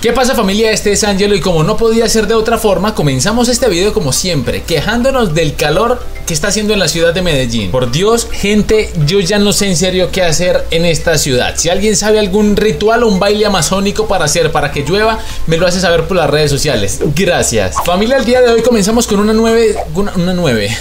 ¿Qué pasa familia? Este es Angelo y como no podía ser de otra forma, comenzamos este video como siempre, quejándonos del calor que está haciendo en la ciudad de Medellín. Por Dios, gente, yo ya no sé en serio qué hacer en esta ciudad. Si alguien sabe algún ritual o un baile amazónico para hacer para que llueva, me lo hace saber por las redes sociales. Gracias. Familia, el día de hoy comenzamos con una nueve... Una, una nueve...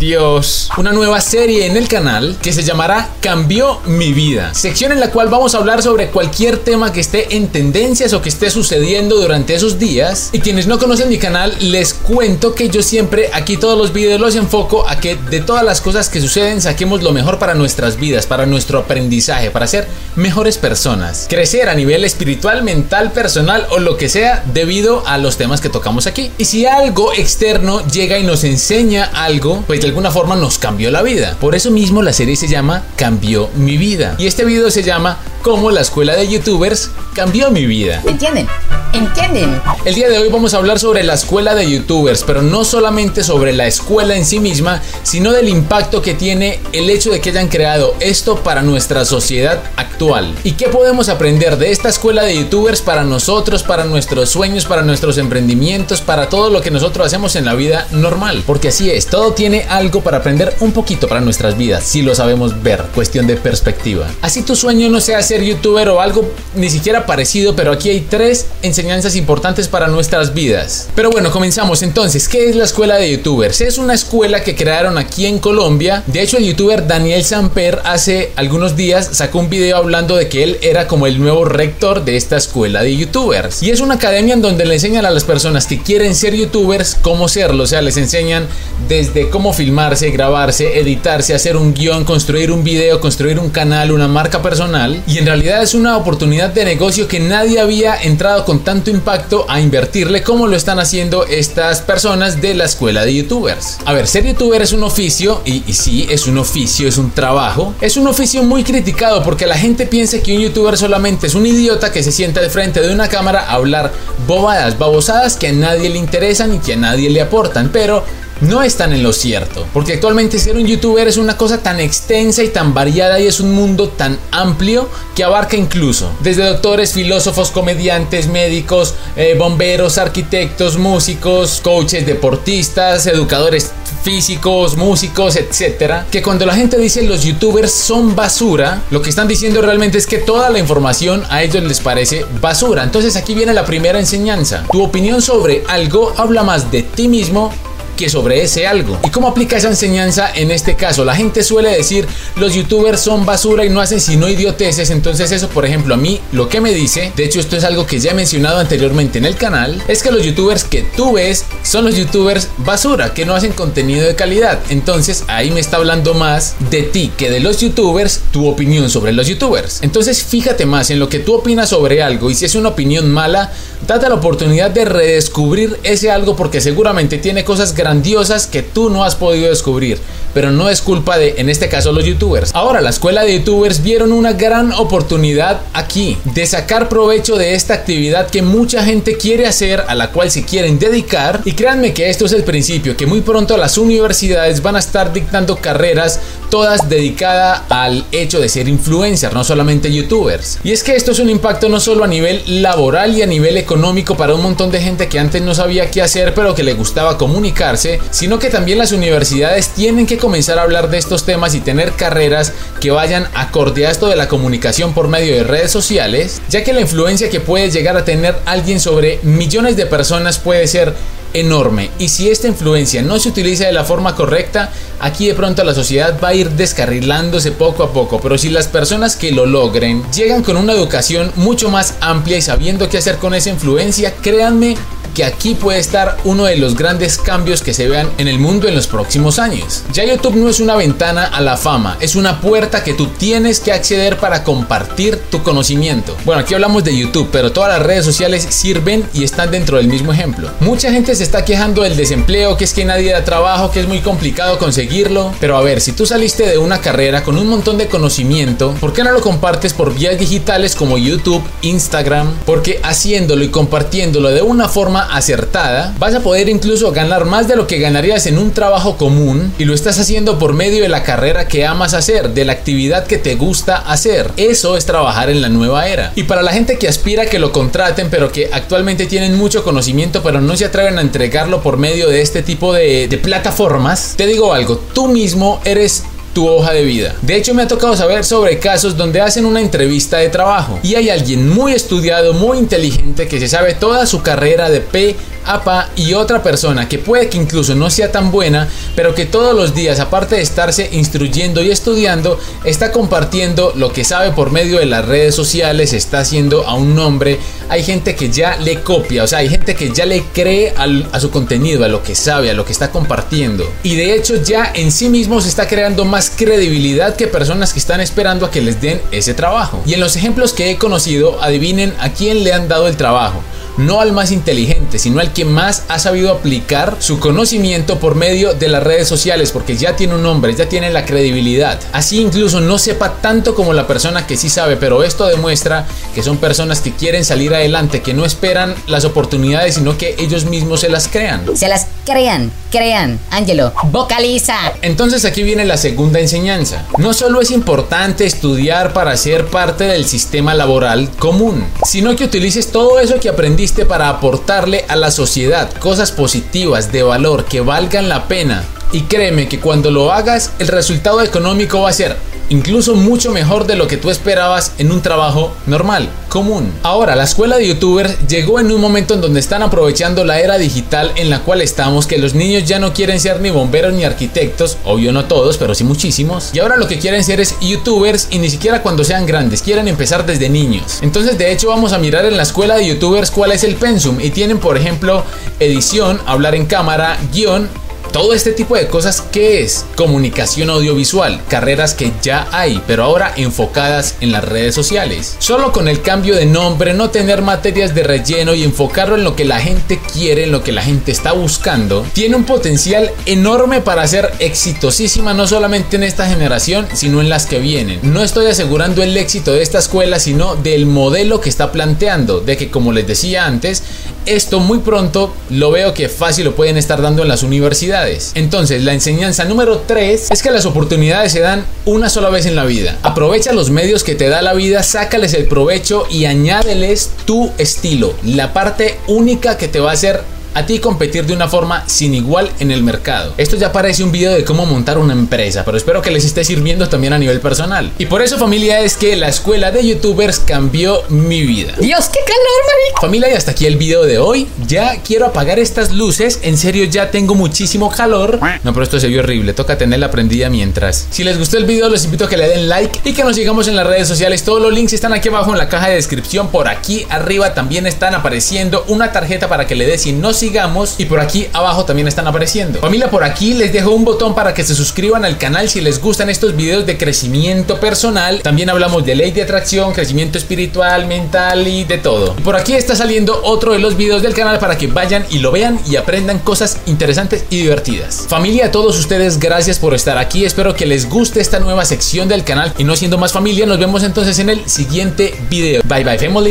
Dios, una nueva serie en el canal que se llamará Cambió mi vida, sección en la cual vamos a hablar sobre cualquier tema que esté en tendencias o que esté sucediendo durante esos días. Y quienes no conocen mi canal, les cuento que yo siempre aquí todos los videos los enfoco a que de todas las cosas que suceden saquemos lo mejor para nuestras vidas, para nuestro aprendizaje, para ser mejores personas, crecer a nivel espiritual, mental, personal o lo que sea debido a los temas que tocamos aquí. Y si algo externo llega y nos enseña algo, pues de alguna forma nos cambió la vida. Por eso mismo la serie se llama Cambió mi vida. Y este video se llama Cómo la escuela de youtubers cambió mi vida. ¿Entienden? ¿Entienden? El día de hoy vamos a hablar sobre la escuela de youtubers, pero no solamente sobre la escuela en sí misma, sino del impacto que tiene el hecho de que hayan creado esto para nuestra sociedad actual. ¿Y qué podemos aprender de esta escuela de youtubers para nosotros, para nuestros sueños, para nuestros emprendimientos, para todo lo que nosotros hacemos en la vida normal? Porque así es, todo tiene algo para aprender un poquito para nuestras vidas, si lo sabemos ver, cuestión de perspectiva. Así tu sueño no sea ser youtuber o algo ni siquiera parecido, pero aquí hay tres enseñanzas importantes para nuestras vidas. Pero bueno, comenzamos entonces. ¿Qué es la escuela de youtubers? Es una escuela que crearon aquí en Colombia. De hecho, el youtuber Daniel Samper hace algunos días sacó un video hablando de que él era como el nuevo rector de esta escuela de youtubers. Y es una academia en donde le enseñan a las personas que quieren ser youtubers cómo serlo. O sea, les enseñan desde cómo filmarse, grabarse, editarse, hacer un guion, construir un video, construir un canal, una marca personal. Y en realidad es una oportunidad de negocio que nadie había entrado con tanto impacto a invertirle como lo están haciendo estas personas de la escuela de youtubers. A ver, ser youtuber es un oficio y, sí, es un oficio, es un trabajo. Es un oficio muy criticado porque la gente piensa que un youtuber solamente es un idiota que se sienta de frente de una cámara a hablar bobadas, babosadas que a nadie le interesan y que a nadie le aportan. Pero no están en lo cierto, porque actualmente ser un youtuber es una cosa tan extensa y tan variada y es un mundo tan amplio que abarca incluso desde doctores, filósofos, comediantes, médicos, eh, bomberos, arquitectos, músicos, coaches, deportistas, educadores físicos, músicos, etcétera, que cuando la gente dice los youtubers son basura, lo que están diciendo realmente es que toda la información a ellos les parece basura. Entonces aquí viene la primera enseñanza. Tu opinión sobre algo habla más de ti mismo que sobre ese algo. ¿Y cómo aplica esa enseñanza en este caso? La gente suele decir los youtubers son basura y no hacen sino idioteces. Entonces eso, por ejemplo, a mí lo que me dice, de hecho esto es algo que ya he mencionado anteriormente en el canal, es que los youtubers que tú ves son los youtubers basura, que no hacen contenido de calidad. Entonces ahí me está hablando más de ti que de los youtubers, tu opinión sobre los youtubers. Entonces fíjate más en lo que tú opinas sobre algo y si es una opinión mala, date la oportunidad de redescubrir ese algo porque seguramente tiene cosas grandiosas que tú no has podido descubrir, pero no es culpa de, en este caso, los youtubers. Ahora, la escuela de youtubers vieron una gran oportunidad aquí de sacar provecho de esta actividad que mucha gente quiere hacer, a la cual se quieren dedicar. Y créanme que esto es el principio, que muy pronto las universidades van a estar dictando carreras todas dedicadas al hecho de ser influencer, no solamente youtubers. Y es que esto es un impacto no solo a nivel laboral y a nivel económico para un montón de gente que antes no sabía qué hacer, pero que le gustaba sino que también las universidades tienen que comenzar a hablar de estos temas y tener carreras que vayan acorde a esto de la comunicación por medio de redes sociales, ya que la influencia que puede llegar a tener alguien sobre millones de personas puede ser enorme. Y si esta influencia no se utiliza de la forma correcta, aquí de pronto la sociedad va a ir descarrilándose poco a poco, pero si las personas que lo logren llegan con una educación mucho más amplia y sabiendo qué hacer con esa influencia, créanme que aquí puede estar uno de los grandes cambios que se vean en el mundo en los próximos años. Ya YouTube no es una ventana a la fama, es una puerta que tú tienes que acceder para compartir tu conocimiento. Bueno, aquí hablamos de YouTube, pero todas las redes sociales sirven y están dentro del mismo ejemplo. Mucha gente se está quejando del desempleo, que es que nadie da trabajo, que es muy complicado conseguirlo. Pero a ver, si tú saliste de una carrera con un montón de conocimiento, ¿por qué no lo compartes por vías digitales como YouTube, Instagram? Porque haciéndolo y compartiéndolo de una forma acertada, vas a poder incluso ganar más de lo que ganarías en un trabajo común y lo estás haciendo por medio de la carrera que amas hacer, de la actividad que te gusta hacer. Eso es trabajar en la nueva era. Y para la gente que aspira a que lo contraten, pero que actualmente tienen mucho conocimiento, pero no se atreven a entregarlo por medio de este tipo de plataformas, te digo algo, tú mismo eres tu hoja de vida. De hecho, me ha tocado saber sobre casos donde hacen una entrevista de trabajo y hay alguien muy estudiado, muy inteligente, que se sabe toda su carrera de P APA y otra persona que puede que incluso no sea tan buena, pero que todos los días, aparte de estarse instruyendo y estudiando, está compartiendo lo que sabe por medio de las redes sociales, está haciendo a un nombre. Hay gente que ya le copia, o sea, hay gente que ya le cree a su contenido, a lo que sabe, a lo que está compartiendo. Y de hecho ya en sí mismo se está creando más credibilidad que personas que están esperando a que les den ese trabajo. Y en los ejemplos que he conocido, adivinen a quién le han dado el trabajo no al más inteligente, sino al que más ha sabido aplicar su conocimiento por medio de las redes sociales, porque ya tiene un nombre, ya tiene la credibilidad. Así incluso no sepa tanto como la persona que sí sabe, pero esto demuestra que son personas que quieren salir adelante, que no esperan las oportunidades, sino que ellos mismos se las crean. Se las crean, crean. Ángelo, vocaliza. Entonces aquí viene la segunda enseñanza. No solo es importante estudiar para ser parte del sistema laboral común, sino que utilices todo eso que aprendiste para aportarle a la sociedad cosas positivas, de valor, que valgan la pena. Y créeme que cuando lo hagas, el resultado económico va a ser incluso mucho mejor de lo que tú esperabas en un trabajo normal, común. Ahora, la escuela de youtubers llegó en un momento en donde están aprovechando la era digital en la cual estamos, que los niños ya no quieren ser ni bomberos ni arquitectos, obvio no todos, pero sí muchísimos, y ahora lo que quieren ser es youtubers y ni siquiera cuando sean grandes, quieren empezar desde niños. Entonces, de hecho, vamos a mirar en la escuela de youtubers cuál es el pensum y tienen, por ejemplo, edición, hablar en cámara, guion, todo este tipo de cosas, ¿qué es? Comunicación audiovisual, carreras que ya hay, pero ahora enfocadas en las redes sociales. Solo con el cambio de nombre, no tener materias de relleno y enfocarlo en lo que la gente quiere, en lo que la gente está buscando, tiene un potencial enorme para ser exitosísima no solamente en esta generación, sino en las que vienen. No estoy asegurando el éxito de esta escuela, sino del modelo que está planteando, de que como les decía antes, esto muy pronto lo veo que fácil lo pueden estar dando en las universidades. Entonces, la enseñanza número 3 es que las oportunidades se dan una sola vez en la vida. Aprovecha los medios que te da la vida, sácales el provecho y añádeles tu estilo, la parte única que te va a hacer a ti competir de una forma sin igual en el mercado. Esto ya parece un video de cómo montar una empresa, pero espero que les esté sirviendo también a nivel personal. Y por eso familia es que la escuela de youtubers cambió mi vida. Dios, qué calor, marico. Familia, y hasta aquí el video de hoy. Ya quiero apagar estas luces. En serio, ya tengo muchísimo calor. No, pero esto se vio horrible. Toca tenerla prendida mientras. Si les gustó el video, les invito a que le den like y que nos sigamos en las redes sociales. Todos los links están aquí abajo en la caja de descripción. Por aquí arriba también están apareciendo una tarjeta para que le des si no y por aquí abajo también están apareciendo. Familia, por aquí les dejo un botón para que se suscriban al canal si les gustan estos videos de crecimiento personal. También hablamos de ley de atracción, crecimiento espiritual, mental y de todo. por aquí está saliendo otro de los videos del canal para que vayan y lo vean y aprendan cosas interesantes y divertidas. Familia, a todos ustedes, gracias por estar aquí. Espero que les guste esta nueva sección del canal y no siendo más familia, nos vemos entonces en el siguiente video. Bye bye family.